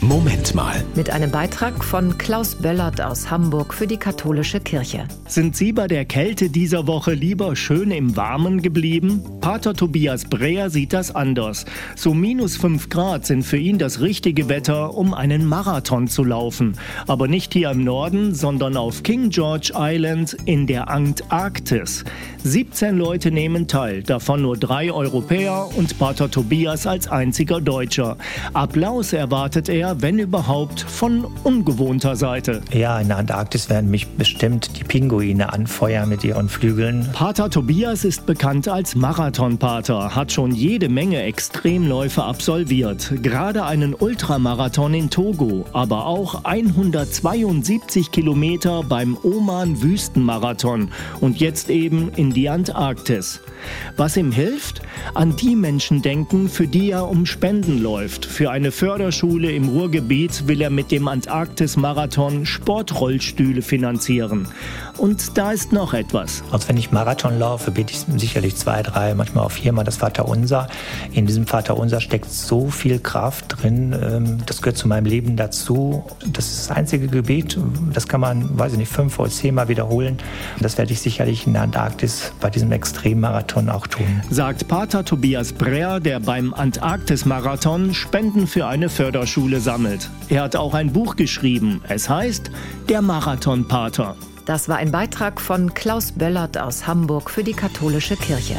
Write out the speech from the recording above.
Moment mal. Mit einem Beitrag von Klaus Böllert aus Hamburg für die katholische Kirche. Sind Sie bei der Kälte dieser Woche lieber schön im Warmen geblieben? Pater Tobias Breer sieht das anders. So minus 5 Grad sind für ihn das richtige Wetter, um einen Marathon zu laufen. Aber nicht hier im Norden, sondern auf King George Island in der Antarktis. 17 Leute nehmen teil, davon nur drei Europäer und Pater Tobias als einziger Deutscher. Applaus erwartet er wenn überhaupt, von ungewohnter Seite. Ja, in der Antarktis werden mich bestimmt die Pinguine anfeuern mit ihren Flügeln. Pater Tobias ist bekannt als Marathonpater, hat schon jede Menge Extremläufe absolviert. Gerade einen Ultramarathon in Togo, aber auch 172 Kilometer beim Oman Wüstenmarathon und jetzt eben in die Antarktis. Was ihm hilft? An die Menschen denken, für die er um Spenden läuft. Für eine Förderschule im Ruhrgebiet will er mit dem Antarktis-Marathon Sportrollstühle finanzieren. Und da ist noch etwas. Also wenn ich Marathon laufe, bete ich sicherlich zwei, drei, manchmal auch viermal das Vaterunser. In diesem Vaterunser steckt so viel Kraft drin. Ähm, das gehört zu meinem Leben dazu. Das ist das einzige Gebet. Das kann man, weiß ich nicht, fünf oder zehnmal wiederholen. Das werde ich sicherlich in der Antarktis bei diesem Extremmarathon auch tun. Sagt Pater Tobias Breer, der beim Antarktis-Marathon Spenden für eine Förderschule sammelt. Er hat auch ein Buch geschrieben. Es heißt Der Marathonpater. Das war ein Beitrag von Klaus Böllert aus Hamburg für die katholische Kirche.